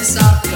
to stay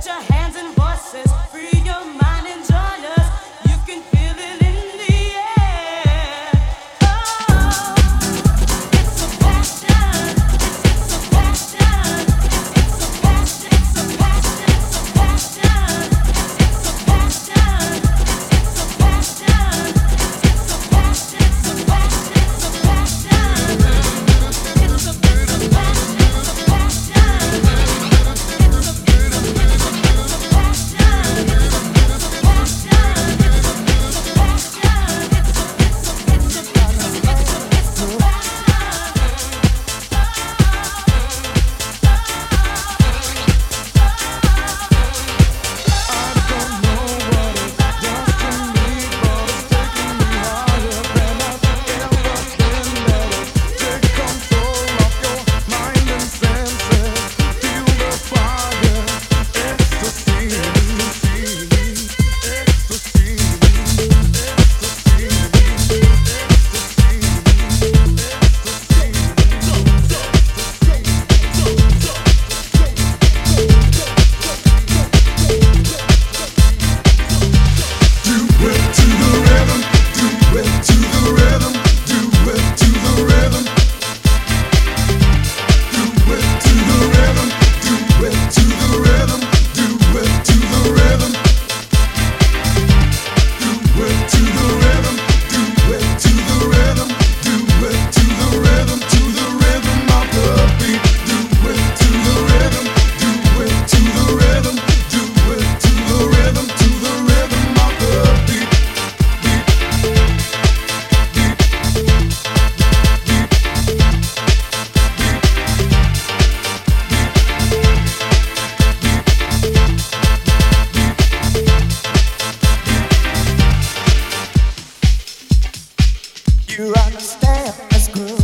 Passion. to understand as good.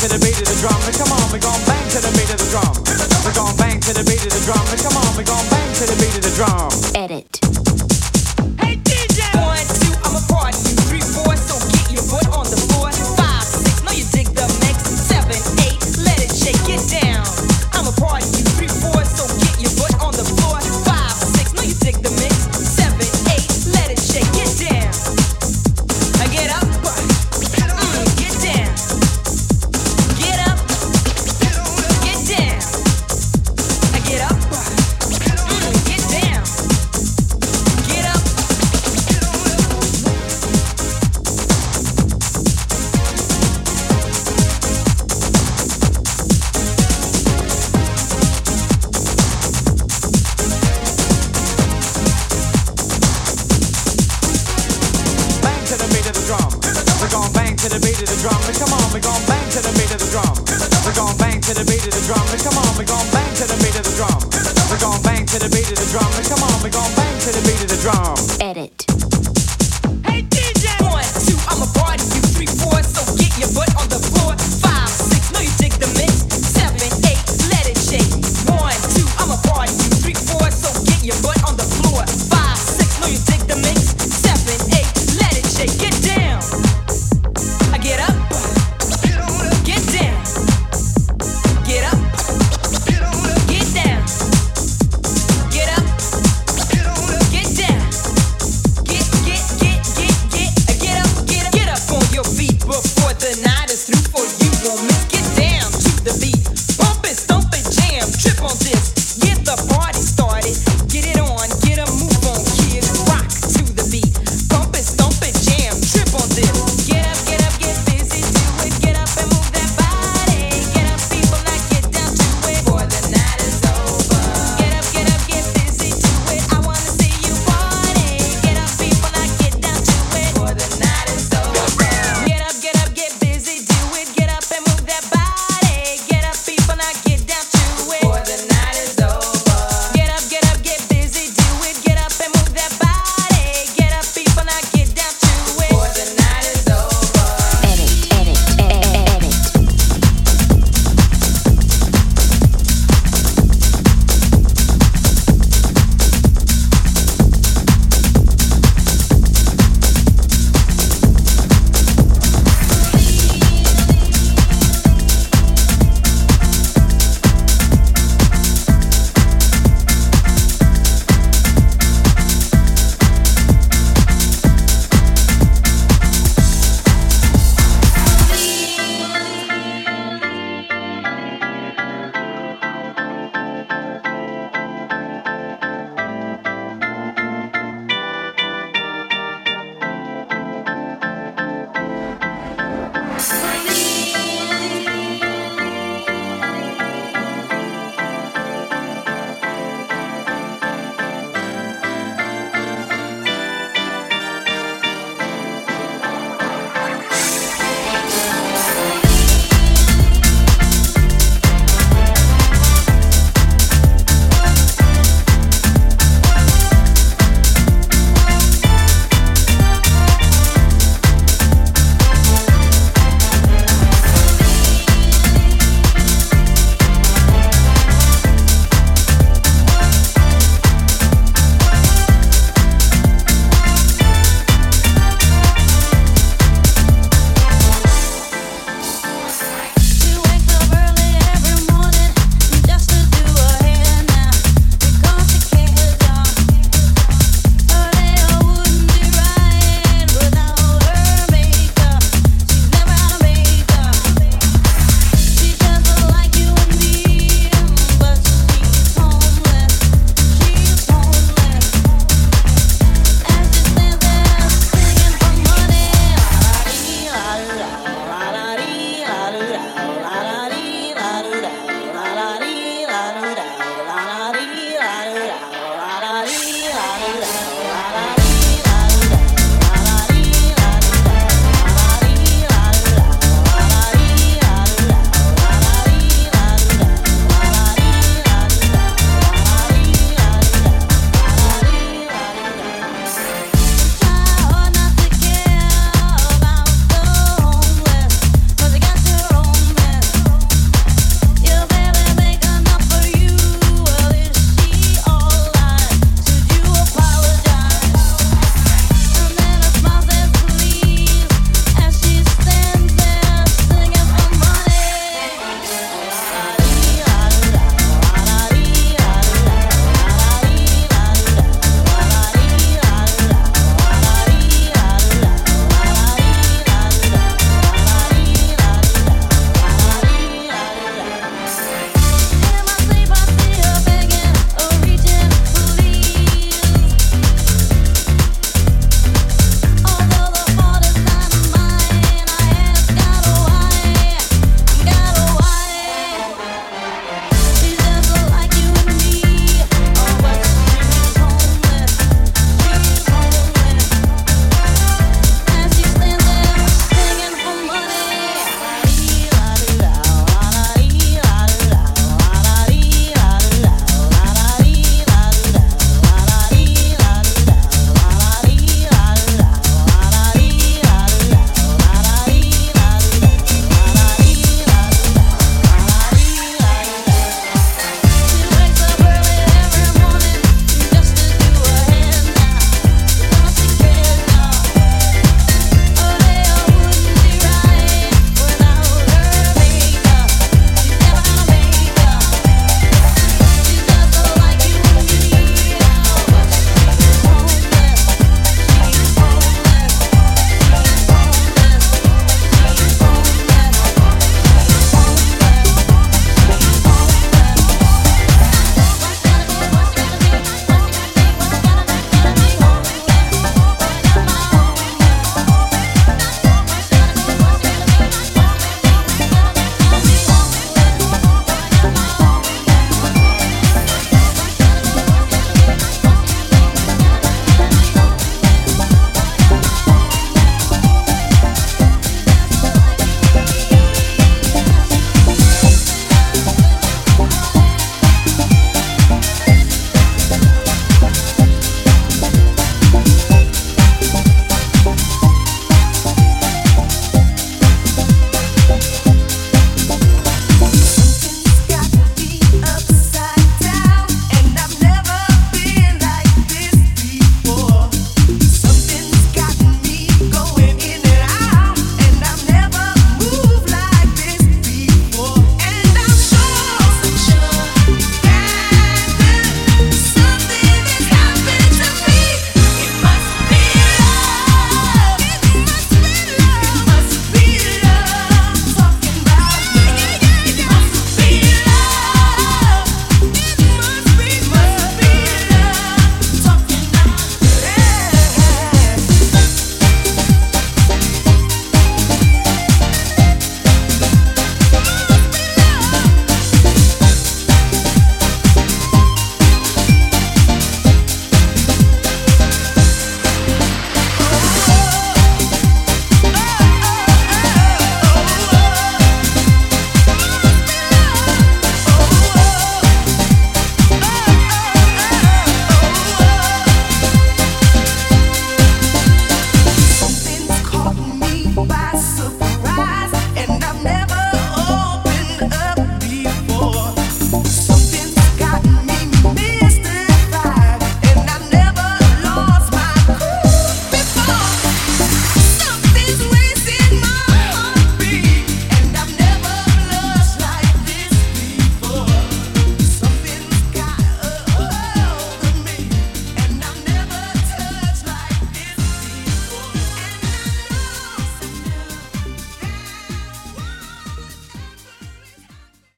to the beat of the drum. And come on, we gon' bang to the beat of the drum. we gon' bang to the beat of the drum. And come on, we gon' bang to the beat of the drum.